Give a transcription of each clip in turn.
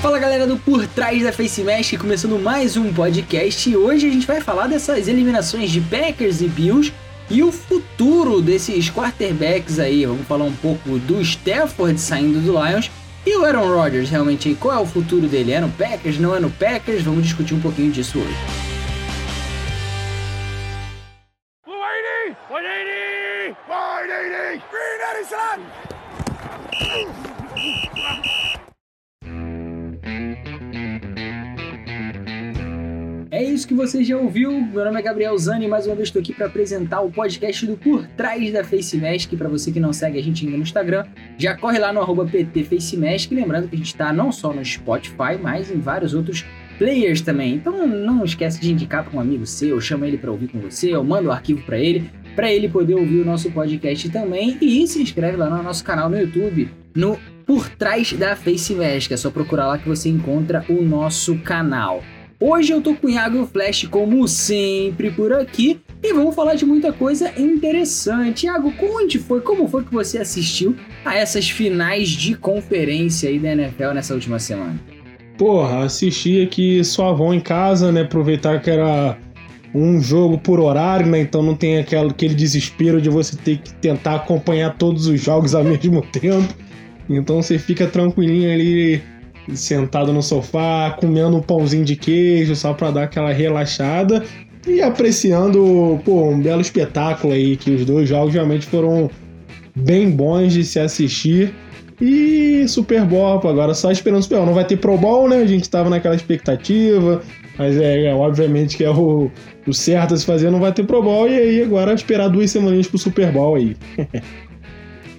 Fala galera do Por Trás da Face Mask, começando mais um podcast e hoje a gente vai falar dessas eliminações de Packers e Bills e o futuro desses quarterbacks aí. Vamos falar um pouco do Stafford saindo do Lions e o Aaron Rodgers realmente aí, qual é o futuro dele? É no Packers, não é no Packers? Vamos discutir um pouquinho disso hoje. Você já ouviu. Meu nome é Gabriel Zani e mais uma vez estou aqui para apresentar o podcast do Por Trás da Face Mask. Para você que não segue a gente ainda no Instagram, já corre lá no arroba PTFaceMask. Lembrando que a gente está não só no Spotify, mas em vários outros players também. Então não esquece de indicar para um amigo seu, chama ele para ouvir com você, ou manda o arquivo para ele, para ele poder ouvir o nosso podcast também. E se inscreve lá no nosso canal no YouTube, no Por Trás da Face Mask. É só procurar lá que você encontra o nosso canal. Hoje eu tô com o Iago Flash como sempre por aqui e vamos falar de muita coisa interessante. Iago, onde foi, como foi que você assistiu a essas finais de conferência aí da NFL nessa última semana? Porra, assisti aqui suavão em casa, né? Aproveitar que era um jogo por horário, né? Então não tem aquele, aquele desespero de você ter que tentar acompanhar todos os jogos ao mesmo tempo. Então você fica tranquilinho ali sentado no sofá, comendo um pãozinho de queijo só para dar aquela relaxada e apreciando pô, um belo espetáculo aí, que os dois jogos realmente foram bem bons de se assistir. E Super Bowl, agora só esperando o Super Bowl. Não vai ter Pro Bowl, né? A gente tava naquela expectativa, mas é, é obviamente que é o, o certo a se fazer, não vai ter Pro Bowl. E aí agora esperar duas semaninhas pro Super Bowl aí.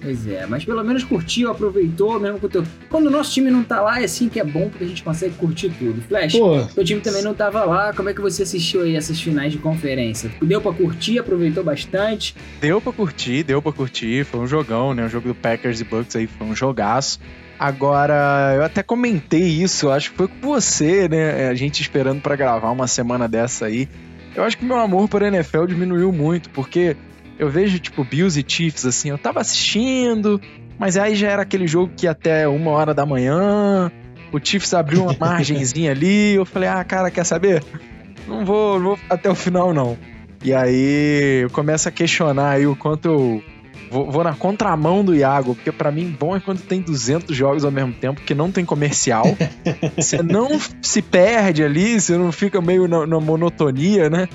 Pois é, mas pelo menos curtiu, aproveitou, mesmo com o teu. Quando o nosso time não tá lá, é assim que é bom, porque a gente consegue curtir tudo. Flash, Pô. teu time também não tava lá, como é que você assistiu aí essas finais de conferência? Deu pra curtir, aproveitou bastante? Deu pra curtir, deu pra curtir, foi um jogão, né? O jogo do Packers e Bucks aí foi um jogaço. Agora, eu até comentei isso, eu acho que foi com você, né? A gente esperando para gravar uma semana dessa aí. Eu acho que meu amor por NFL diminuiu muito, porque eu vejo, tipo, Bills e Chiefs, assim, eu tava assistindo, mas aí já era aquele jogo que até uma hora da manhã, o Chiefs abriu uma margenzinha ali, eu falei, ah, cara, quer saber? Não vou, não vou até o final, não. E aí eu começo a questionar aí o quanto eu vou, vou na contramão do Iago, porque para mim bom é quando tem 200 jogos ao mesmo tempo, que não tem comercial. você não se perde ali, você não fica meio na, na monotonia, né?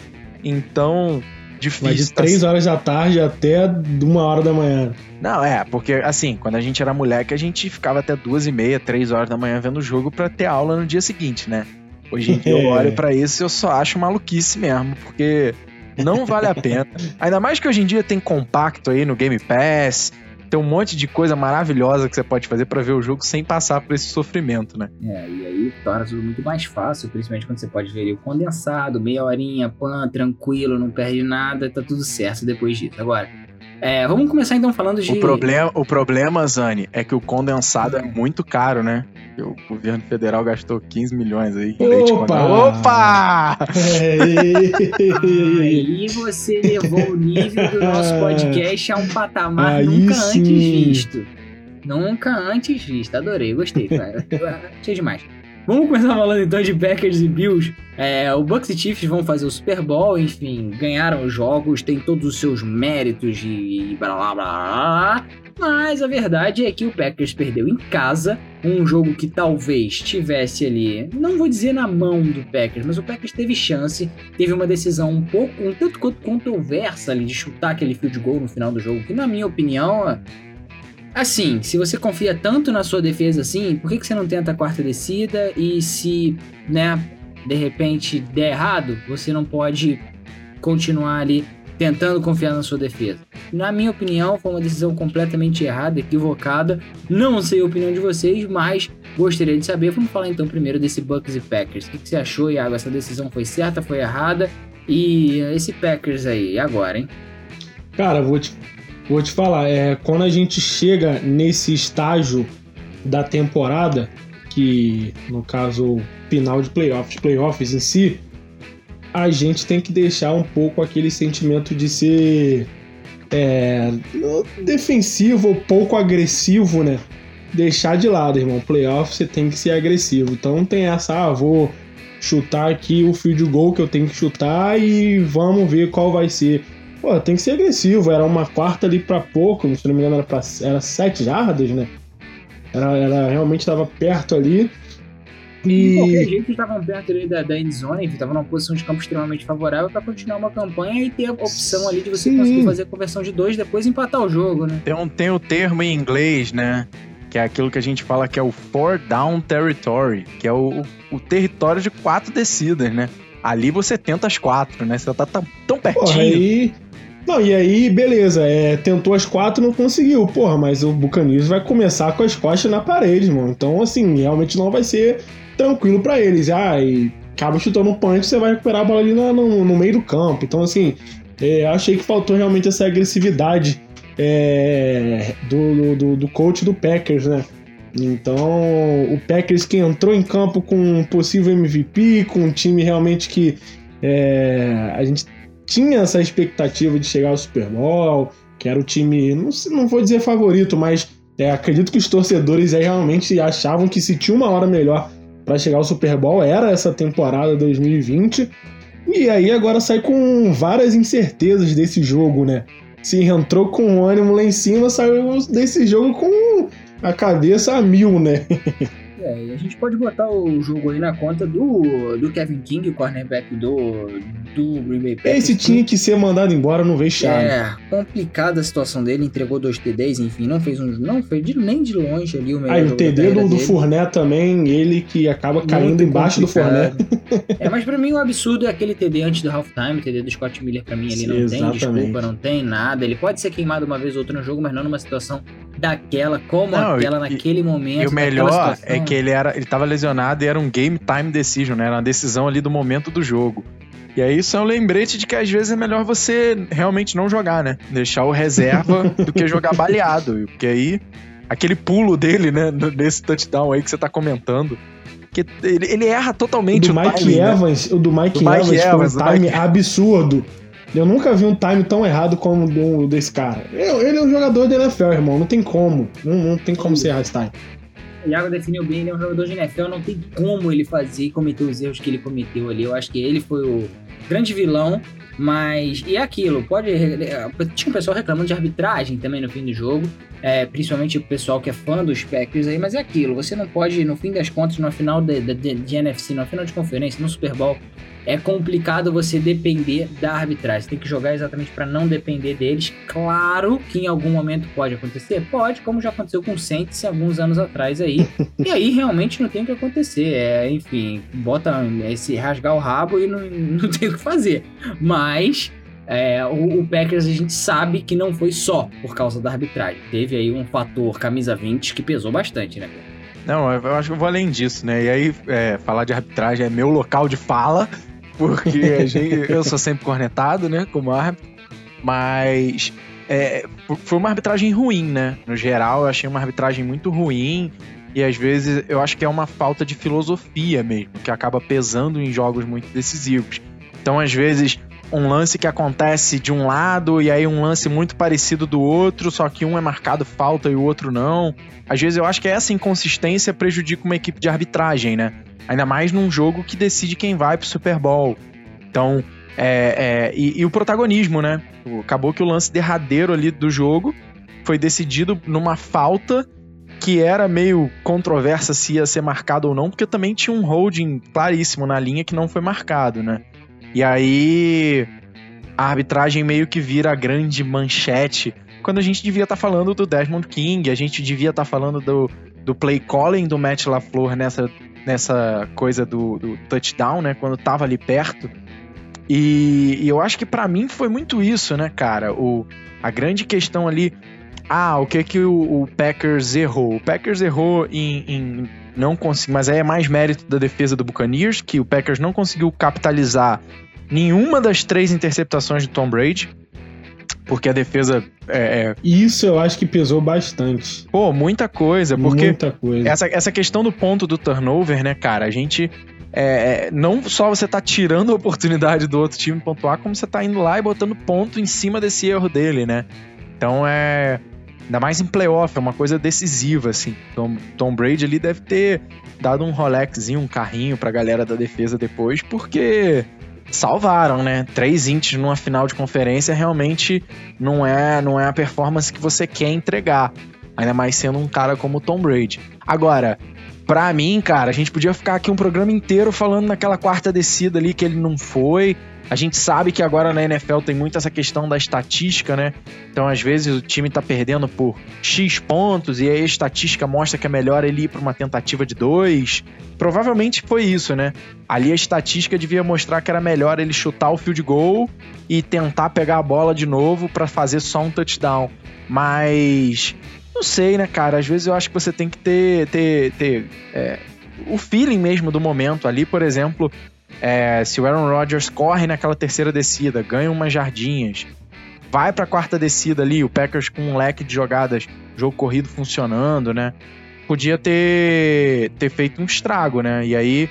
Então, difícil. Mas de 3 horas da tarde até uma hora da manhã. Não, é, porque assim, quando a gente era moleque, a gente ficava até duas e meia, três horas da manhã vendo o jogo para ter aula no dia seguinte, né? Hoje em dia eu olho para isso e eu só acho maluquice mesmo, porque não vale a pena. Ainda mais que hoje em dia tem compacto aí no Game Pass, tem um monte de coisa maravilhosa que você pode fazer para ver o jogo sem passar por esse sofrimento, né? É, e aí torna tudo muito mais fácil, principalmente quando você pode ver o condensado, meia horinha, pan, tranquilo, não perde nada, tá tudo certo depois disso. Agora, é, vamos começar então falando de. O problema, o problema, Zani, é que o condensado é muito caro, né? O governo federal gastou 15 milhões aí. Opa! Opa! aí você levou o nível do nosso podcast a um patamar aí nunca sim. antes visto. Nunca antes visto. Adorei, gostei, cara. Achei demais. Vamos começar falando então de Packers e Bills. É, o Bucks e Chiefs vão fazer o Super Bowl, enfim, ganharam os jogos, tem todos os seus méritos e blá blá blá blá. Mas a verdade é que o Packers perdeu em casa, um jogo que talvez tivesse ali, não vou dizer na mão do Packers, mas o Packers teve chance, teve uma decisão um pouco, um tanto quanto controversa ali de chutar aquele field goal no final do jogo, que na minha opinião Assim, se você confia tanto na sua defesa assim, por que, que você não tenta a quarta descida? E se, né, de repente der errado, você não pode continuar ali tentando confiar na sua defesa. Na minha opinião, foi uma decisão completamente errada, equivocada. Não sei a opinião de vocês, mas gostaria de saber. Vamos falar então primeiro desse Bucks e Packers. O que, você achou, Iago? Essa decisão foi certa, foi errada? E esse Packers aí, agora, hein? Cara, vou te Vou te falar, é, quando a gente chega nesse estágio da temporada, que no caso final de playoffs, playoffs em si, a gente tem que deixar um pouco aquele sentimento de ser é, defensivo, pouco agressivo, né? deixar de lado, irmão. Playoff você tem que ser agressivo. Então não tem essa, ah, vou chutar aqui o field goal que eu tenho que chutar e vamos ver qual vai ser. Pô, tem que ser agressivo. Era uma quarta ali para pouco, se não me engano era, pra, era sete jardas, né? Era, era realmente estava perto ali. E... De qualquer jeito, estavam perto ali da, da endzone, estavam numa posição de campo extremamente favorável para continuar uma campanha e ter a opção ali de você Sim. conseguir fazer a conversão de dois depois empatar o jogo, né? Tem, um, tem o termo em inglês, né? Que é aquilo que a gente fala que é o four down territory, que é o, o território de quatro descidas, né? Ali você tenta as quatro, né? Você tá tão, tão pertinho. Porra, aí... Não, e aí, beleza, é, tentou as quatro não conseguiu. Porra, mas o Buccaneers vai começar com as costas na parede, mano. Então, assim, realmente não vai ser tranquilo para eles. Ah, e acaba chutando um punch, você vai recuperar a bola ali no, no, no meio do campo. Então, assim, é, achei que faltou realmente essa agressividade é, do, do, do coach do Packers, né? Então, o Packers que entrou em campo com um possível MVP, com um time realmente que é, a gente tinha essa expectativa de chegar ao Super Bowl, que era o time, não, não vou dizer favorito, mas é, acredito que os torcedores aí realmente achavam que se tinha uma hora melhor para chegar ao Super Bowl era essa temporada 2020. E aí agora sai com várias incertezas desse jogo, né? Se entrou com ânimo lá em cima, saiu desse jogo com a cabeça a mil, né? É, a gente pode botar o jogo aí na conta do, do Kevin King, o cornerback do, do Green Bay Packers. Esse tinha que ser mandado embora no vexame. É, complicada a situação dele, entregou dois TDs, enfim, não fez um, não fez de, nem de longe ali o melhor. Ah, o TD do, do Fournette também, ele que acaba caindo Muito embaixo complicado. do Fournette. É, mas pra mim o absurdo é aquele TD antes do halftime, o TD do Scott Miller pra mim ele não tem desculpa, não tem nada. Ele pode ser queimado uma vez ou outra no jogo, mas não numa situação daquela, como não, aquela e, naquele momento. E o melhor é que ele era, ele tava lesionado e era um game time decision, né? Era uma decisão ali do momento do jogo. E aí isso é um lembrete de que às vezes é melhor você realmente não jogar, né? Deixar o reserva do que jogar baleado. Porque aí, aquele pulo dele, né, nesse touchdown aí que você tá comentando, que ele, ele erra totalmente do o Mike timing, né? Evans, né? O do Mike, do Mike Evans, Evans um time Mike... absurdo. Eu nunca vi um time tão errado como o desse cara. Ele é um jogador da NFL, irmão. Não tem como. Não, não tem como ser errar esse time. O Iago definiu bem, ele é um jogador de NFL, não tem como ele fazer e cometer os erros que ele cometeu ali. Eu acho que ele foi o grande vilão, mas. E é aquilo, pode. Tinha um pessoal reclamando de arbitragem também no fim do jogo, é, principalmente o pessoal que é fã dos Packers aí, mas é aquilo, você não pode, no fim das contas, no final de, de, de NFC, no final de conferência, no Super Bowl, é complicado você depender da arbitragem. Você tem que jogar exatamente para não depender deles. Claro que em algum momento pode acontecer, pode, como já aconteceu com o Saints alguns anos atrás aí. e aí realmente não tem o que acontecer. É, enfim, bota esse rasgar o rabo e não, não tem o que fazer. Mas é, o, o, Packers a gente sabe que não foi só por causa da arbitragem. Teve aí um fator camisa 20 que pesou bastante, né? Não, eu acho que eu vou além disso, né? E aí, é, falar de arbitragem é meu local de fala porque gente, eu sou sempre cornetado, né, como árbitro, mas é, foi uma arbitragem ruim, né? No geral, eu achei uma arbitragem muito ruim e às vezes eu acho que é uma falta de filosofia mesmo, que acaba pesando em jogos muito decisivos. Então, às vezes, um lance que acontece de um lado e aí um lance muito parecido do outro, só que um é marcado falta e o outro não. Às vezes eu acho que essa inconsistência prejudica uma equipe de arbitragem, né? Ainda mais num jogo que decide quem vai pro Super Bowl. Então, é, é, e, e, o protagonismo, né? Acabou que o lance derradeiro ali do jogo foi decidido numa falta que era meio controversa se ia ser marcado ou não, porque também tinha um holding claríssimo na linha que não foi marcado, né? E aí a arbitragem meio que vira a grande manchete, quando a gente devia estar tá falando do Desmond King, a gente devia estar tá falando do, do play calling do Matt LaFleur nessa nessa coisa do, do touchdown, né? Quando tava ali perto. E, e eu acho que para mim foi muito isso, né, cara? O, a grande questão ali. Ah, o que que o, o Packers errou? O Packers errou em, em não conseguir, mas aí é mais mérito da defesa do Buccaneers, que o Packers não conseguiu capitalizar nenhuma das três interceptações de Tom Brady porque a defesa é, é, Isso eu acho que pesou bastante. Pô, muita coisa, porque muita coisa. Essa, essa questão do ponto do turnover, né, cara, a gente é, é, não só você tá tirando a oportunidade do outro time pontuar, como você tá indo lá e botando ponto em cima desse erro dele, né? Então é Ainda mais em playoff, é uma coisa decisiva, assim. Tom, Tom Brady ali deve ter dado um Rolexzinho, um carrinho pra galera da defesa depois, porque salvaram, né? Três ints numa final de conferência realmente não é, não é a performance que você quer entregar. Ainda mais sendo um cara como Tom Brady. Agora, pra mim, cara, a gente podia ficar aqui um programa inteiro falando naquela quarta descida ali que ele não foi, a gente sabe que agora na NFL tem muito essa questão da estatística, né? Então, às vezes, o time tá perdendo por X pontos e aí a estatística mostra que é melhor ele ir para uma tentativa de dois. Provavelmente foi isso, né? Ali a estatística devia mostrar que era melhor ele chutar o field goal e tentar pegar a bola de novo para fazer só um touchdown. Mas não sei, né, cara? Às vezes eu acho que você tem que ter, ter, ter é, o feeling mesmo do momento ali, por exemplo. É, se o Aaron Rodgers corre naquela terceira descida, ganha umas jardinhas, vai para a quarta descida ali, o Packers com um leque de jogadas, jogo corrido funcionando, né? Podia ter, ter feito um estrago, né? E aí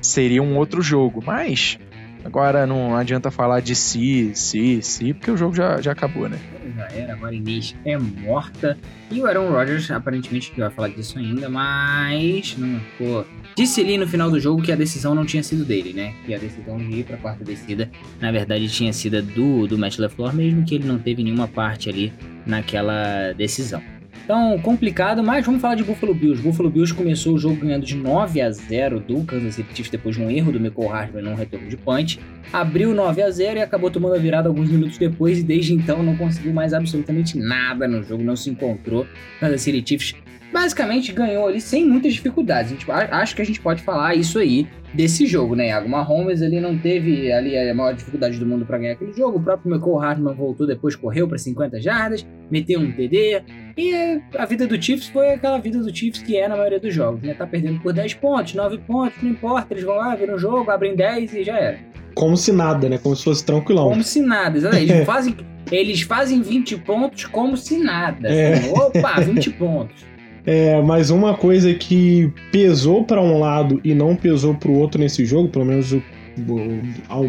seria um outro jogo. Mas Agora não adianta falar de si, si, si, porque o jogo já, já acabou, né? Já era, agora Inês é morta. E o Aaron Rodgers, aparentemente, que vai falar disso ainda, mas não pô, Disse ali no final do jogo que a decisão não tinha sido dele, né? Que a decisão de ir pra quarta descida, na verdade, tinha sido do, do Matt LaFleur, mesmo que ele não teve nenhuma parte ali naquela decisão. Então, complicado, mas vamos falar de Buffalo Bills. Buffalo Bills começou o jogo ganhando de 9 a 0 do Kansas City Chiefs depois de um erro do Michael Hardman num retorno de punch. Abriu 9 a 0 e acabou tomando a virada alguns minutos depois e desde então não conseguiu mais absolutamente nada no jogo, não se encontrou. Kansas City Chiefs basicamente ganhou ali sem muitas dificuldades. Gente, acho que a gente pode falar isso aí desse jogo, né? Iago Mahomes ele não teve ali a maior dificuldade do mundo para ganhar aquele jogo. O próprio Michael Hartman voltou depois, correu para 50 jardas, meteu um TD. E a vida do Chiefs foi aquela vida do Chiefs que é na maioria dos jogos, né? Tá perdendo por 10 pontos, 9 pontos, não importa, eles vão lá, viram o jogo, abrem 10 e já era. Como se nada, né? Como se fosse tranquilão. Como se nada, exatamente. Eles fazem, eles fazem 20 pontos como se nada. É. Assim, opa, 20 pontos. É, mas uma coisa que pesou para um lado e não pesou para o outro nesse jogo, pelo menos o, o, ao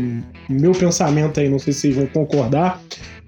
meu pensamento aí, não sei se vocês vão concordar,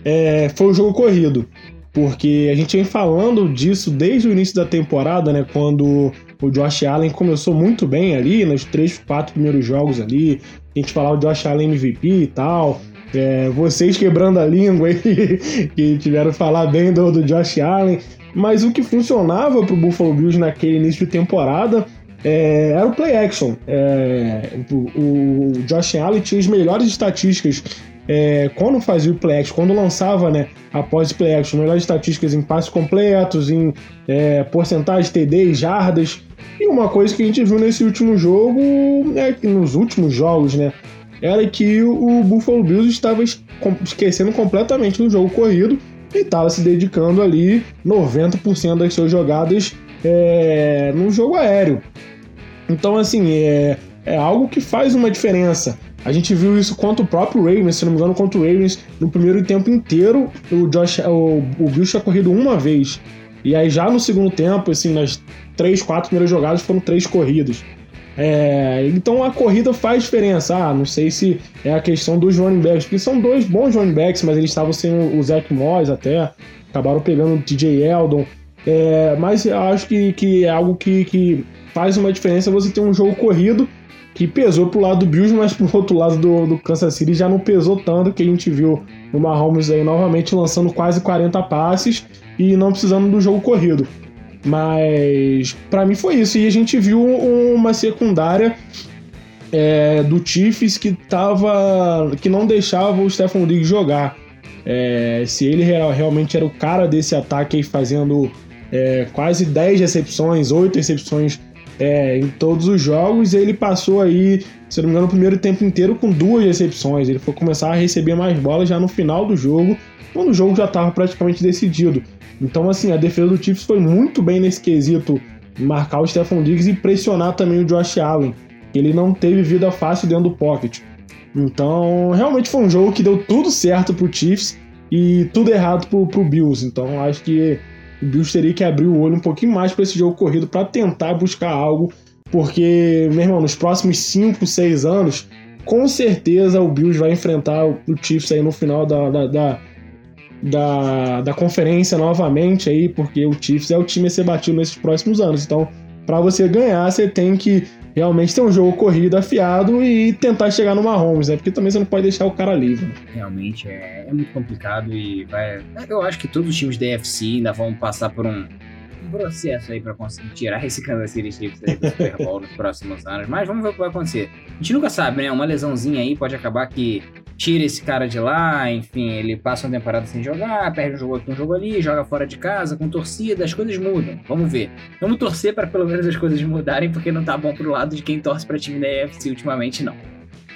é, foi o jogo corrido. Porque a gente vem falando disso desde o início da temporada, né? Quando o Josh Allen começou muito bem ali, nos três, quatro primeiros jogos ali. A gente falava o Josh Allen MVP e tal. É, vocês quebrando a língua aí, que tiveram falar bem do, do Josh Allen. Mas o que funcionava para o Buffalo Bills naquele início de temporada é, era o play action. É, o, o, Josh Allen tinha as melhores estatísticas é, quando fazia o play action, quando lançava né, após o play action, melhores estatísticas em passes completos, em é, porcentagem TD, jardas. E uma coisa que a gente viu nesse último jogo, é nos últimos jogos, né, era que o Buffalo Bills estava esquecendo completamente do jogo corrido e estava se dedicando ali 90% das suas jogadas é, no jogo aéreo. Então, assim, é, é algo que faz uma diferença. A gente viu isso contra o próprio Ravens, se não me engano, contra o Ravens, no primeiro tempo inteiro, o, Josh, o, o Bill tinha corrido uma vez. E aí já no segundo tempo, assim, nas três, quatro primeiras jogadas foram três corridas. É, então a corrida faz diferença. Ah, não sei se é a questão dos running backs, porque são dois bons running backs, mas eles estavam sem o Zach Moss até, acabaram pegando o DJ Eldon. É, mas acho que, que é algo que, que faz uma diferença você ter um jogo corrido que pesou pro lado do Bills, mas pro outro lado do, do Kansas City já não pesou tanto, que a gente viu o Mahomes aí novamente lançando quase 40 passes e não precisando do jogo corrido. Mas para mim foi isso. E a gente viu uma secundária é, do Chiefs que tava. que não deixava o Stephen Diggs jogar. É, se ele realmente era o cara desse ataque aí fazendo é, quase 10 recepções, 8 recepções é, em todos os jogos, ele passou aí, se não me engano, o primeiro tempo inteiro com duas recepções. Ele foi começar a receber mais bolas já no final do jogo, quando o jogo já estava praticamente decidido. Então, assim, a defesa do Chiefs foi muito bem nesse quesito marcar o Stephon Diggs e pressionar também o Josh Allen. Ele não teve vida fácil dentro do pocket. Então, realmente foi um jogo que deu tudo certo pro Chiefs e tudo errado pro, pro Bills. Então, acho que o Bills teria que abrir o olho um pouquinho mais para esse jogo corrido para tentar buscar algo, porque, meu irmão, nos próximos 5, 6 anos, com certeza o Bills vai enfrentar o Chiefs aí no final da, da, da da, da conferência novamente aí, porque o Chiefs é o time a ser batido nesses próximos anos. Então, para você ganhar, você tem que realmente ter um jogo corrido, afiado e tentar chegar no Mahomes, né? Porque também você não pode deixar o cara livre. Realmente é, é muito complicado e vai. Eu acho que todos os times da UFC ainda vão passar por um, um processo aí para conseguir tirar esse Kansas City Chiefs aí do Super Bowl nos próximos anos. Mas vamos ver o que vai acontecer. A gente nunca sabe, né? Uma lesãozinha aí pode acabar que tira esse cara de lá, enfim, ele passa uma temporada sem jogar, perde um jogo aqui, um jogo ali, joga fora de casa, com torcida, as coisas mudam. Vamos ver. Vamos torcer para pelo menos as coisas mudarem, porque não tá bom pro lado de quem torce para time da EFC ultimamente, não.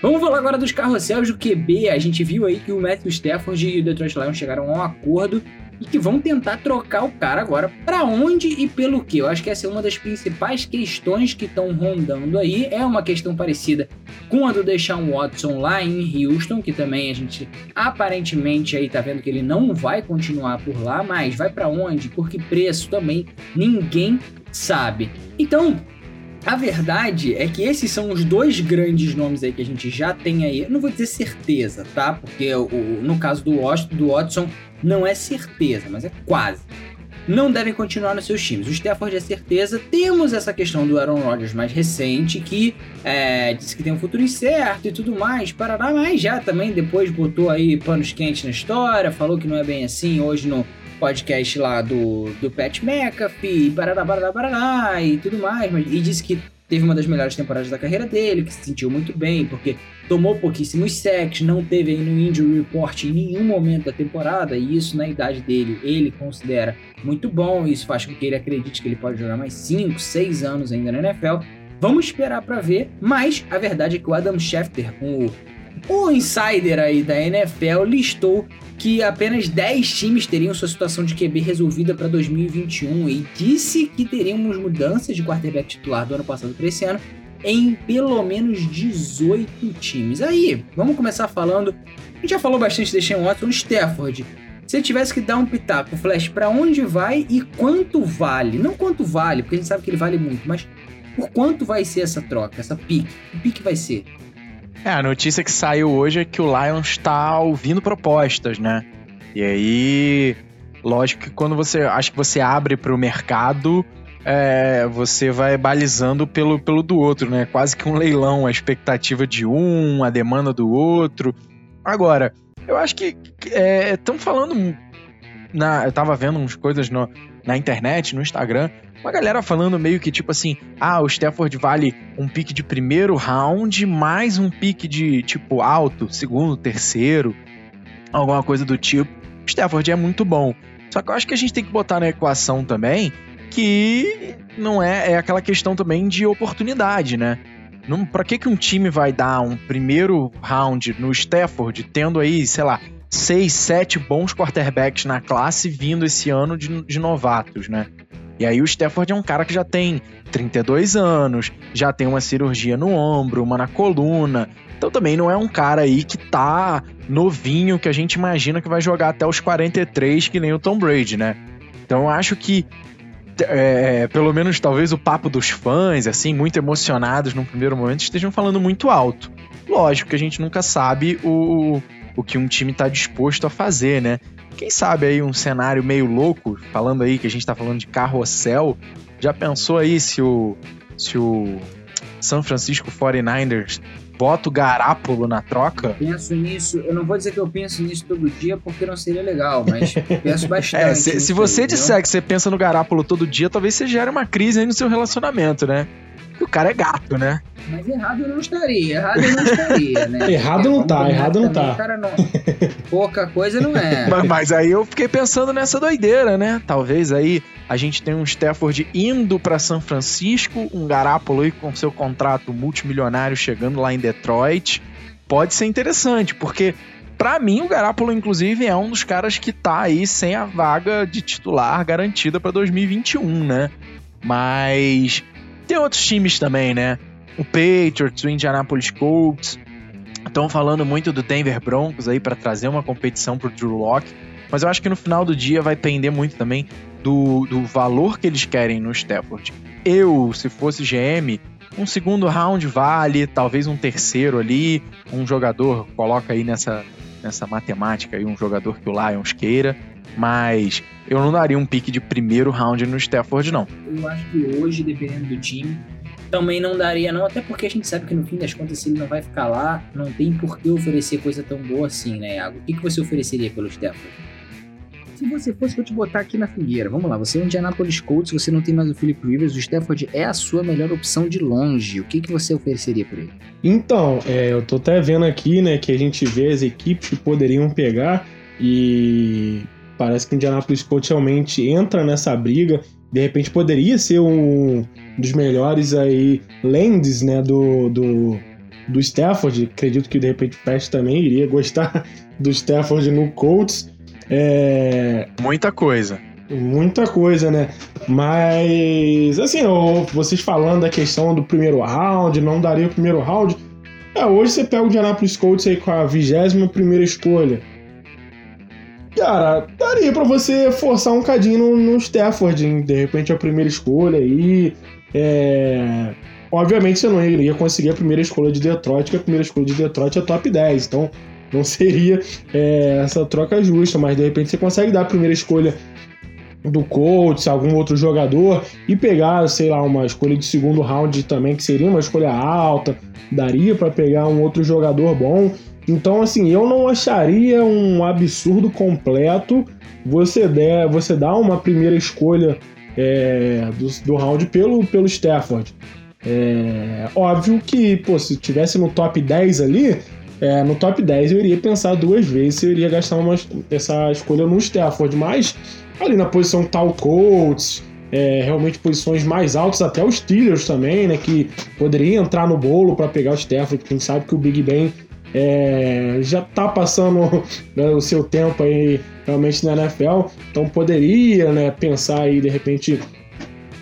Vamos falar agora dos carrosséis do QB. A gente viu aí que o Matthew Stafford e o Detroit Lions chegaram a um acordo e que vão tentar trocar o cara agora para onde e pelo que. Eu acho que essa é uma das principais questões que estão rondando aí. É uma questão parecida com a do Deshaun Watson lá em Houston, que também a gente aparentemente aí tá vendo que ele não vai continuar por lá, mas vai para onde? Por que preço também ninguém sabe. Então, a verdade é que esses são os dois grandes nomes aí que a gente já tem aí. Eu não vou dizer certeza, tá? Porque o, no caso do, do Watson, não é certeza, mas é quase. Não devem continuar nos seus times. O Stafford é certeza. Temos essa questão do Aaron Rodgers mais recente, que é, disse que tem um futuro incerto e tudo mais, parará, mas já também depois botou aí panos quentes na história, falou que não é bem assim hoje no podcast lá do, do Pat McAfee, parará, parará, parará, e tudo mais, mas, e disse que teve uma das melhores temporadas da carreira dele, que se sentiu muito bem, porque tomou pouquíssimos sacks, não teve aí no injury report em nenhum momento da temporada, e isso na idade dele ele considera muito bom, isso faz com que ele acredite que ele pode jogar mais 5, 6 anos ainda na NFL. Vamos esperar para ver, mas a verdade é que o Adam Schefter, o, o insider aí da NFL, listou que apenas 10 times teriam sua situação de QB resolvida para 2021 e disse que teríamos mudanças de quarterback titular do ano passado para esse ano em pelo menos 18 times. Aí, vamos começar falando. A gente já falou bastante de Sean Watson, Stafford. Se tivesse que dar um pitaco, Flash, para onde vai e quanto vale? Não quanto vale, porque a gente sabe que ele vale muito, mas por quanto vai ser essa troca, essa pique? Que pique vai ser? É, a notícia que saiu hoje é que o Lions está ouvindo propostas, né? E aí, lógico que quando você acho que você abre para o mercado, é, você vai balizando pelo, pelo do outro, né? Quase que um leilão, a expectativa de um, a demanda do outro. Agora, eu acho que estão é, falando. Na, eu tava vendo umas coisas no, na internet, no Instagram, uma galera falando meio que tipo assim: ah, o Stafford vale um pique de primeiro round mais um pique de tipo alto, segundo, terceiro, alguma coisa do tipo. O Stafford é muito bom. Só que eu acho que a gente tem que botar na equação também que não é, é aquela questão também de oportunidade, né? Não, pra que, que um time vai dar um primeiro round no Stafford, tendo aí, sei lá, seis, sete bons quarterbacks na classe vindo esse ano de, de novatos, né? E aí o Stafford é um cara que já tem 32 anos, já tem uma cirurgia no ombro, uma na coluna. Então também não é um cara aí que tá novinho, que a gente imagina que vai jogar até os 43, que nem o Tom Brady, né? Então eu acho que é, pelo menos talvez o papo dos fãs, assim, muito emocionados no primeiro momento, estejam falando muito alto. Lógico que a gente nunca sabe o, o que um time está disposto a fazer, né? Quem sabe aí um cenário meio louco, falando aí que a gente tá falando de carrossel, já pensou aí se o, se o San Francisco 49ers bota o Garápolo na troca? Penso nisso, eu não vou dizer que eu penso nisso todo dia porque não seria legal, mas penso bastante. É, se, se você disser que você pensa no Garápolo todo dia, talvez você gere uma crise aí no seu relacionamento, né? O cara é gato, né? Mas errado eu não estaria, errado eu não estaria, né? errado não tá, errado não tá. Cara não, pouca coisa não é. Mas, mas, aí eu fiquei pensando nessa doideira, né? Talvez aí a gente tenha um Stafford indo para São Francisco, um Garápolo aí com seu contrato multimilionário chegando lá em Detroit. Pode ser interessante, porque para mim o Garápolo inclusive é um dos caras que tá aí sem a vaga de titular garantida para 2021, né? Mas tem outros times também, né? O Patriots, o Indianapolis Colts. Estão falando muito do Denver Broncos aí para trazer uma competição pro Drew Locke. Mas eu acho que no final do dia vai pender muito também do, do valor que eles querem no Stafford. Eu, se fosse GM, um segundo round vale, talvez um terceiro ali, um jogador coloca aí nessa nessa matemática aí, um jogador que o Lions queira, mas eu não daria um pique de primeiro round no Stafford, não. Eu acho que hoje, dependendo do time, também não daria, não, até porque a gente sabe que no fim das contas, se ele não vai ficar lá, não tem por que oferecer coisa tão boa assim, né, Iago? O que, que você ofereceria pelo Stafford? Se você fosse, vou te botar aqui na fogueira. Vamos lá, você é um Indianapolis Colts, você não tem mais o Philip Rivers, o Stafford é a sua melhor opção de longe. O que, que você ofereceria por ele? Então, é, eu tô até vendo aqui, né, que a gente vê as equipes que poderiam pegar e parece que o Indianapolis Colts realmente entra nessa briga. De repente poderia ser um dos melhores aí lands, né, do, do, do Stafford. Acredito que de repente o Pest também iria gostar do Stafford no Colts. É... Muita coisa. Muita coisa, né? Mas, assim, vocês falando da questão do primeiro round, não daria o primeiro round. É, hoje você pega o Indianapolis Colts aí com a 21 primeira escolha. Cara, daria para você forçar um cadinho no, no Stafford, hein? de repente a primeira escolha aí. É... Obviamente você não iria conseguir a primeira escolha de Detroit, que a primeira escolha de Detroit é top 10. Então não seria é, essa troca justa, mas de repente você consegue dar a primeira escolha do Colts, algum outro jogador e pegar, sei lá, uma escolha de segundo round também, que seria uma escolha alta, daria para pegar um outro jogador bom. Então, assim, eu não acharia um absurdo completo você der, você dar uma primeira escolha é, do, do round pelo, pelo Stafford. É, óbvio que, pô, se tivesse no top 10 ali, é, no top 10 eu iria pensar duas vezes se eu iria gastar uma, essa escolha no Stafford, mas ali na posição tal Colts, é, realmente posições mais altas, até os Steelers também, né, que poderia entrar no bolo para pegar o Stafford, quem sabe que o Big Ben é, já tá passando né, o seu tempo aí realmente na NFL, então poderia né, pensar aí de repente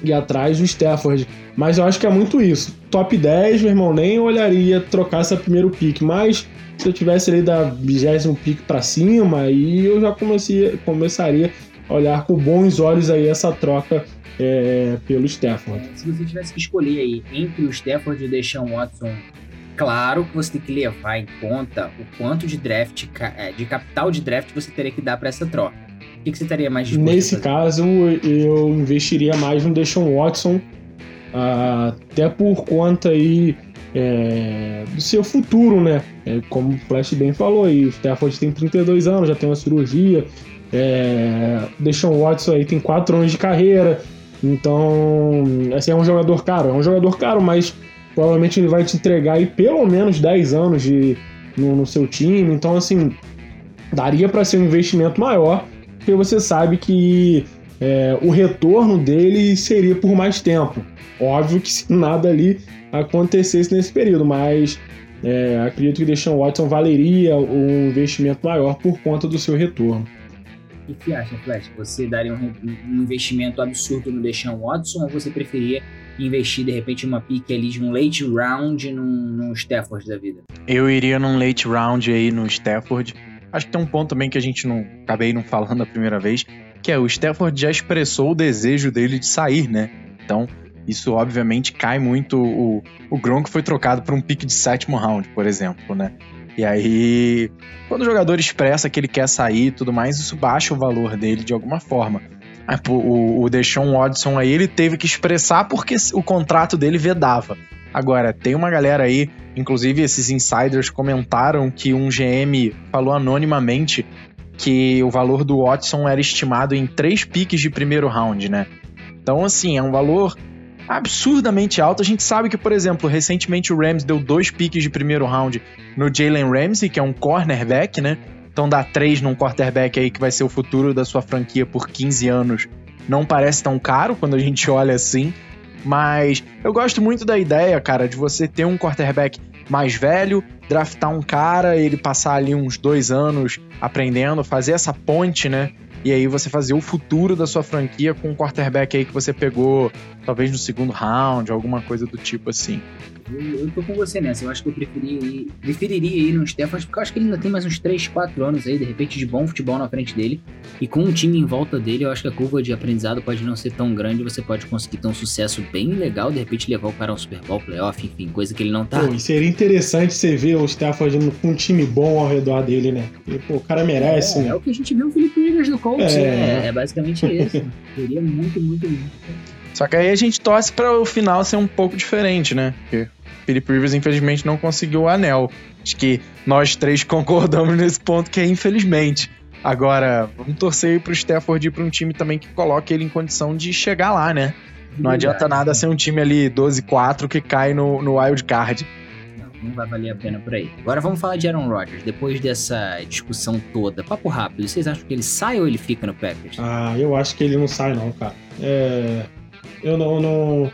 ir atrás do Stafford. Mas eu acho que é muito isso. Top 10, meu irmão, nem olharia trocar essa primeiro pick, mas se eu tivesse ali da vigésimo pick para cima, aí eu já comecei, começaria a olhar com bons olhos aí essa troca é, pelo Stafford. Se você tivesse que escolher aí entre o Stafford e o Deshaun Watson, claro que você tem que levar em conta o quanto de draft, é, de capital de draft você teria que dar para essa troca. O que, que você estaria mais disposto Nesse caso, eu investiria mais no Deshaun Watson até por conta aí é, do seu futuro, né? É, como o Flash bem falou aí, o Stafford tem 32 anos, já tem uma cirurgia, é, Deshaun Watson aí tem 4 anos de carreira, então, assim, é um jogador caro, é um jogador caro, mas provavelmente ele vai te entregar aí pelo menos 10 anos de, no, no seu time, então, assim, daria para ser um investimento maior, porque você sabe que é, o retorno dele seria por mais tempo. Óbvio que se nada ali acontecesse nesse período, mas é, acredito que Deshaun Watson valeria um investimento maior por conta do seu retorno. O que você acha, Flash? Você daria um, um investimento absurdo no Deshaun Watson ou você preferia investir de repente uma pique ali de um late round num, num Stafford da vida? Eu iria num late round aí no Stafford. Acho que tem um ponto também que a gente não acabei não falando a primeira vez, que é o Stafford já expressou o desejo dele de sair, né? Então, isso obviamente cai muito. O, o Gronk foi trocado por um pique de sétimo round, por exemplo, né? E aí, quando o jogador expressa que ele quer sair e tudo mais, isso baixa o valor dele de alguma forma. O, o Deshaun Watson aí, ele teve que expressar porque o contrato dele vedava. Agora, tem uma galera aí, inclusive esses insiders comentaram que um GM falou anonimamente que o valor do Watson era estimado em três piques de primeiro round, né? Então, assim, é um valor absurdamente alto. A gente sabe que, por exemplo, recentemente o Rams deu dois piques de primeiro round no Jalen Ramsey, que é um cornerback, né? Então dá três num quarterback aí que vai ser o futuro da sua franquia por 15 anos. Não parece tão caro quando a gente olha assim. Mas eu gosto muito da ideia, cara, de você ter um quarterback mais velho, draftar um cara, ele passar ali uns dois anos aprendendo, fazer essa ponte, né? E aí você fazer o futuro da sua franquia com um quarterback aí que você pegou, talvez no segundo round, alguma coisa do tipo assim. Eu, eu tô com você nessa. Eu acho que eu preferiria ir, preferiria ir no Stephens, porque eu acho que ele ainda tem mais uns 3, 4 anos aí, de repente, de bom futebol na frente dele. E com um time em volta dele, eu acho que a curva de aprendizado pode não ser tão grande. Você pode conseguir ter um sucesso bem legal, de repente levar o cara ao Super Bowl, playoff, enfim, coisa que ele não tá. Pô, e seria interessante você ver o Stafford com um time bom ao redor dele, né? E, pô, o cara merece, é, né? É o que a gente viu o Felipe Rivers do Colts, é, é, é basicamente isso. Seria muito, muito, muito. Só que aí a gente torce para o final ser um pouco diferente, né? Porque Philip Rivers, infelizmente, não conseguiu o anel. Acho que nós três concordamos nesse ponto que é infelizmente. Agora, vamos torcer pro Stafford ir pra um time também que coloque ele em condição de chegar lá, né? Não adianta nada ser um time ali 12-4 que cai no, no wild card. Não, não vai valer a pena por aí. Agora vamos falar de Aaron Rodgers. Depois dessa discussão toda, papo rápido, vocês acham que ele sai ou ele fica no Packers? Ah, eu acho que ele não sai não, cara. É... Eu não, não...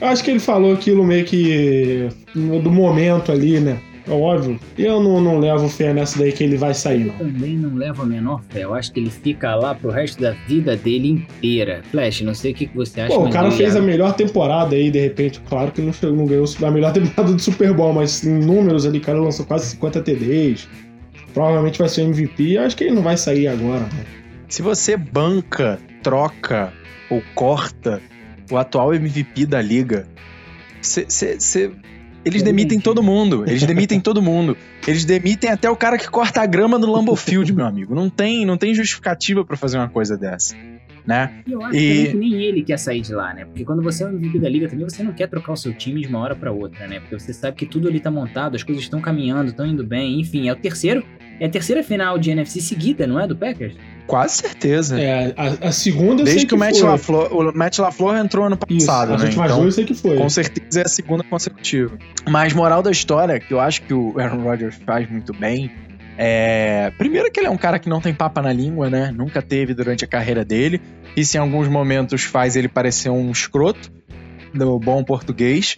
Eu acho que ele falou aquilo meio que do momento ali, né? É óbvio. Eu não, não levo fé nessa daí que ele vai sair, não. Eu também não levo a menor fé. Eu acho que ele fica lá pro resto da vida dele inteira. Flash, não sei o que, você acha. Pô, o cara fez a melhor temporada aí, de repente. Claro que não, não ganhou a melhor temporada do Super Bowl, mas em números ali, o cara lançou quase 50 TDs. Provavelmente vai ser MVP. Eu acho que ele não vai sair agora. Né? Se você banca, troca ou corta o atual MVP da liga, você. Eles demitem todo mundo. Eles demitem todo mundo. Eles demitem até o cara que corta a grama no Lambeau Field, meu amigo. Não tem, não tem justificativa para fazer uma coisa dessa. Né? E eu acho e... que nem ele quer sair de lá, né? Porque quando você é um MVP da liga também, você não quer trocar o seu time de uma hora para outra, né? Porque você sabe que tudo ali tá montado, as coisas estão caminhando, estão indo bem, enfim, é o terceiro, é a terceira final de NFC seguida, não é, do Packers? Quase certeza. É, a, a segunda Desde que, que, o Matt LaFleur, o Matt LaFleur entrou ano passado, Isso, né? Então, eu sei que foi. Com certeza é a segunda consecutiva. Mas moral da história, que eu acho que o Aaron Rodgers faz muito bem, é... Primeiro que ele é um cara que não tem papa na língua, né? Nunca teve durante a carreira dele. Isso em alguns momentos faz ele parecer um escroto, do bom português.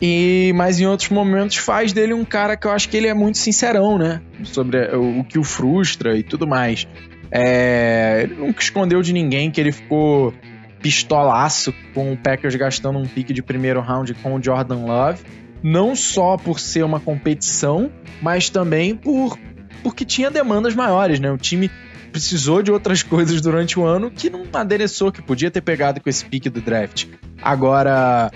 E mas em outros momentos faz dele um cara que eu acho que ele é muito sincerão, né? Sobre o, o que o frustra e tudo mais. É, ele nunca escondeu de ninguém que ele ficou pistolaço com o Packers gastando um pique de primeiro round com o Jordan Love. Não só por ser uma competição, mas também por porque tinha demandas maiores, né? O time precisou de outras coisas durante o ano que não adereçou, que podia ter pegado com esse pique do draft. Agora,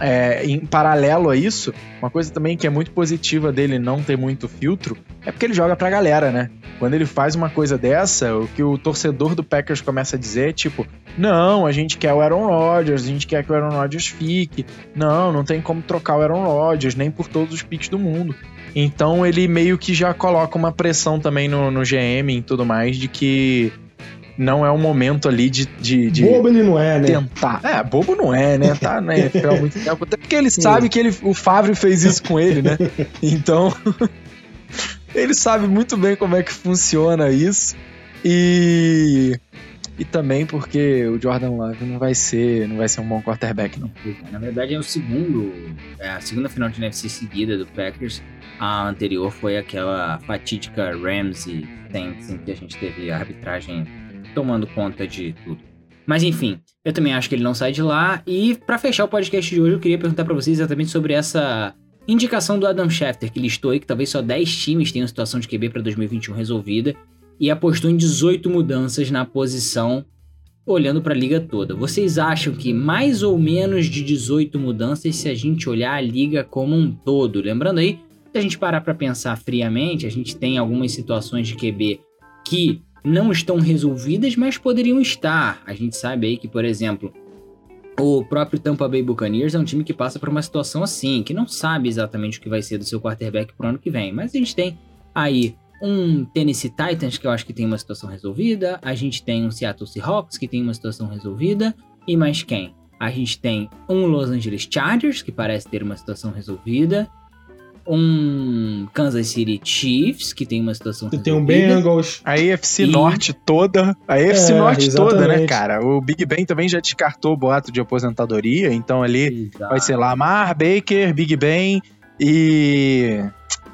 é, em paralelo a isso, uma coisa também que é muito positiva dele não ter muito filtro é porque ele joga pra galera, né? Quando ele faz uma coisa dessa, o que o torcedor do Packers começa a dizer é tipo: não, a gente quer o Aaron Rodgers, a gente quer que o Aaron Rodgers fique. Não, não tem como trocar o Aaron Rodgers, nem por todos os picks do mundo. Então ele meio que já coloca uma pressão também no, no GM e tudo mais de que não é o momento ali de, de, de bobo ele não é, né? Tentar. É, bobo não é, né? Tá tempo. Até porque ele sabe que ele, o Favre fez isso com ele, né? Então, ele sabe muito bem como é que funciona isso. E e também porque o Jordan Love não vai ser, não vai ser um bom quarterback não. Na verdade é o segundo, é a segunda final de NFC seguida do Packers. A anterior foi aquela fatídica Rams e Saints em que a gente teve a arbitragem tomando conta de tudo. Mas enfim, eu também acho que ele não sai de lá. E para fechar o podcast de hoje, eu queria perguntar para vocês exatamente sobre essa indicação do Adam Schefter, que listou aí que talvez só 10 times tenham situação de QB para 2021 resolvida e apostou em 18 mudanças na posição, olhando para a liga toda. Vocês acham que mais ou menos de 18 mudanças se a gente olhar a liga como um todo? Lembrando aí, se a gente parar para pensar friamente, a gente tem algumas situações de QB que não estão resolvidas, mas poderiam estar. A gente sabe aí que, por exemplo, o próprio Tampa Bay Buccaneers é um time que passa por uma situação assim, que não sabe exatamente o que vai ser do seu quarterback pro ano que vem. Mas a gente tem aí um Tennessee Titans que eu acho que tem uma situação resolvida, a gente tem um Seattle Seahawks que tem uma situação resolvida, e mais quem? A gente tem um Los Angeles Chargers que parece ter uma situação resolvida, um Kansas City Chiefs, que tem uma situação Você tem um Bengals. A AFC e... Norte toda. A AFC é, Norte exatamente. toda, né, cara? O Big Ben também já descartou o boato de aposentadoria, então ali Exato. vai ser Lamar, Baker, Big Ben e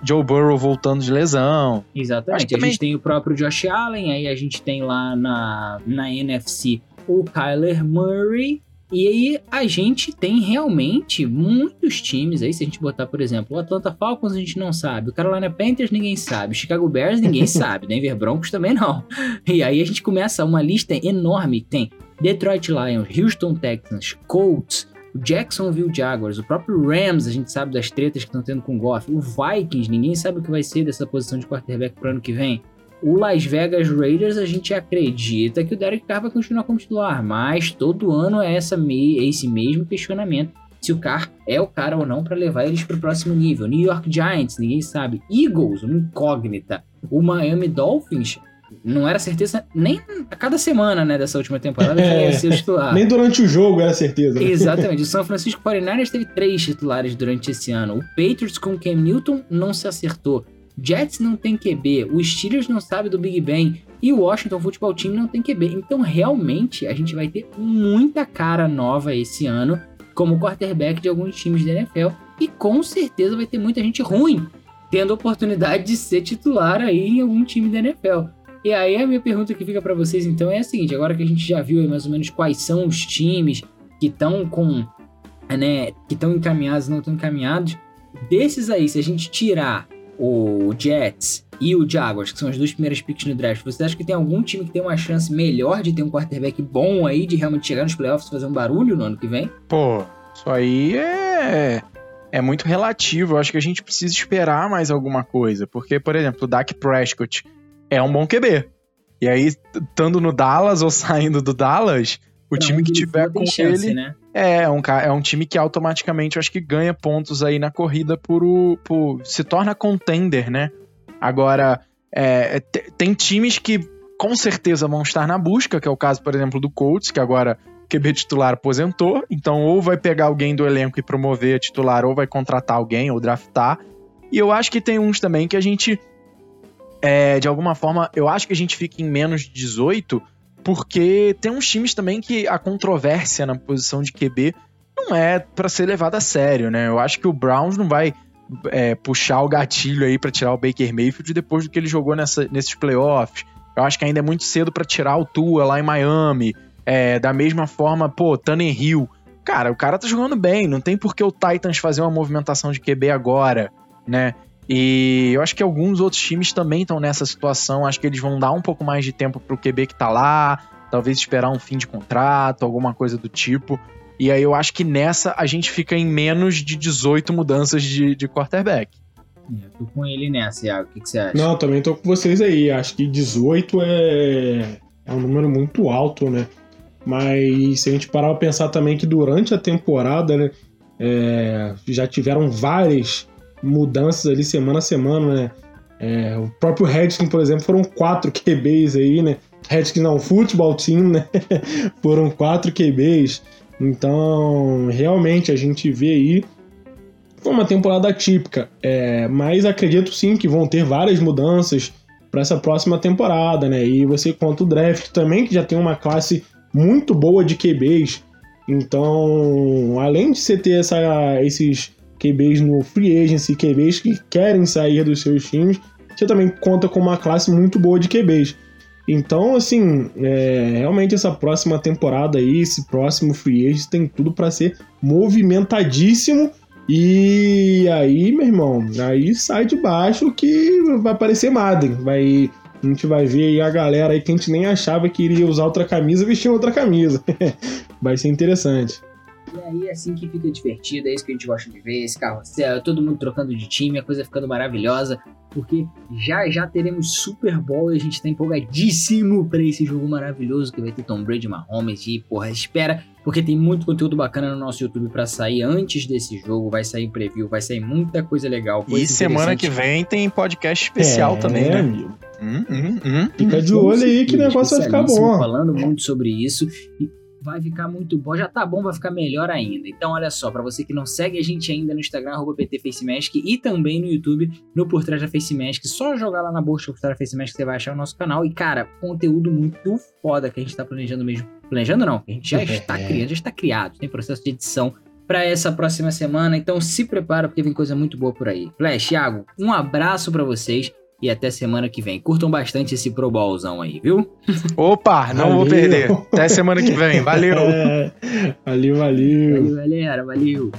Joe Burrow voltando de lesão. Exatamente. A também... gente tem o próprio Josh Allen, aí a gente tem lá na, na NFC o Kyler Murray E aí a gente tem realmente muitos times aí, se a gente botar, por exemplo, o Atlanta Falcons a gente não sabe, o Carolina Panthers ninguém sabe, o Chicago Bears ninguém sabe, Denver Broncos também não. E aí a gente começa uma lista enorme, tem Detroit Lions, Houston Texans, Colts, Jacksonville Jaguars, o próprio Rams, a gente sabe das tretas que estão tendo com o Goff, o Vikings, ninguém sabe o que vai ser dessa posição de quarterback pro ano que vem. O Las Vegas Raiders, a gente acredita que o Derek Carr vai continuar como titular, mas todo ano é essa me esse mesmo questionamento se o Carr é o cara ou não para levar eles para o próximo nível. New York Giants, ninguém sabe. Eagles, uma incógnita. O Miami Dolphins, não era certeza nem a cada semana, né, dessa última temporada que ia ser o titular. Nem durante o jogo era certeza. Né? Exatamente. O São Francisco 49ers teve três titulares durante esse ano. O Patriots com Cam Newton não se acertou. Jets não tem QB, o Steelers não sabe do Big Ben e o Washington Football Team não tem QB. Então, realmente, a gente vai ter muita cara nova esse ano como quarterback de alguns times da NFL e com certeza vai ter muita gente ruim tendo a oportunidade de ser titular aí em algum time da NFL. E aí a minha pergunta que fica para vocês então é a seguinte, agora que a gente já viu mais ou menos quais são os times que estão com, né, que estão encaminhados, não estão encaminhados, desses aí, se a gente tirar o Jets e o Jaguars, que são as duas primeiras picks no draft, você acha que tem algum time que tem uma chance melhor de ter um quarterback bom aí, de realmente chegar nos playoffs e fazer um barulho no ano que vem? Pô, isso aí é. É muito relativo. Eu acho que a gente precisa esperar mais alguma coisa. Porque, por exemplo, o Dak Prescott é um bom QB. E aí, estando no Dallas ou saindo do Dallas, o time que tiver com chance, ele. Né? É, é, um, é um time que automaticamente eu acho que ganha pontos aí na corrida por, o, por se torna contender, né? Agora, é, tem times que com certeza vão estar na busca, que é o caso, por exemplo, do Colts, que agora QB titular aposentou, então ou vai pegar alguém do elenco e promover a titular, ou vai contratar alguém, ou draftar. E eu acho que tem uns também que a gente, é, de alguma forma, eu acho que a gente fica em menos de 18 porque tem uns times também que a controvérsia na posição de QB não é para ser levada a sério, né? Eu acho que o Browns não vai é, puxar o gatilho aí para tirar o Baker Mayfield depois do que ele jogou nessa, nesses playoffs. Eu acho que ainda é muito cedo para tirar o Tua lá em Miami. É, da mesma forma, pô, Tanner Hill. Cara, o cara tá jogando bem, não tem por que o Titans fazer uma movimentação de QB agora, né? E eu acho que alguns outros times também estão nessa situação. Acho que eles vão dar um pouco mais de tempo pro QB que tá lá, talvez esperar um fim de contrato, alguma coisa do tipo. E aí eu acho que nessa a gente fica em menos de 18 mudanças de, de quarterback. É, tô com ele nessa, Iago. O que, que, você acha? Não, também tô com vocês aí. Acho que 18 é, é um número muito alto, né? Mas se a gente parar pra pensar também que durante a temporada, né? É, já tiveram várias mudanças ali semana a semana, né? É, o próprio Redskins, por exemplo, foram quatro QBs aí, né? Redskins não, futebol team, né? foram quatro QBs. Então, realmente, a gente vê aí. Foi uma temporada típica, é, mas acredito sim que vão ter várias mudanças para essa próxima temporada, né? E você conta o draft também, que já tem uma classe muito boa de QBs. Então, além de você ter essa, esses QBs no free agency, QBs que querem sair dos seus times, você também conta com uma classe muito boa de QBs. Então, assim, é, realmente essa próxima temporada aí, esse próximo free agent tem tudo para ser movimentadíssimo. E aí, meu irmão, aí sai de baixo que vai aparecer Madden. Vai, a gente vai ver aí a galera aí que a gente nem achava que iria usar outra camisa vestir outra camisa. vai ser interessante. E aí é assim que fica divertido, é isso que a gente gosta de ver, esse carrossel, todo mundo trocando de time, a coisa ficando maravilhosa, porque já já teremos Super Bowl e a gente tá empolgadíssimo para esse jogo maravilhoso que vai ter Tom Brady, Mahomes e porra, espera, porque tem muito conteúdo bacana no nosso YouTube para sair antes desse jogo, vai sair preview, vai sair muita coisa legal. Coisa e semana que vem tem podcast especial é, também, né? Hum, hum, hum. Fica de olho aí que o negócio vai ficar bom. Falando muito sobre isso. E vai ficar muito bom. Já tá bom, vai ficar melhor ainda. Então, olha só, para você que não segue a gente ainda no Instagram, PTFaceMask e também no YouTube, no Por Trás da FaceMask, só jogar lá na busca Por Trás da FaceMask que você vai achar o nosso canal. E, cara, conteúdo muito foda que a gente tá planejando mesmo. Planejando não, a gente já está criando, já está criado, tem processo de edição para essa próxima semana. Então, se prepara porque vem coisa muito boa por aí. Flash, Thiago, um abraço para vocês. E até semana que vem. Curtam bastante esse Pro Bowlzão aí, viu? Opa, não valeu. vou perder. Até semana que vem. Valeu. É, valeu, valeu. Valeu, galera. Valeu.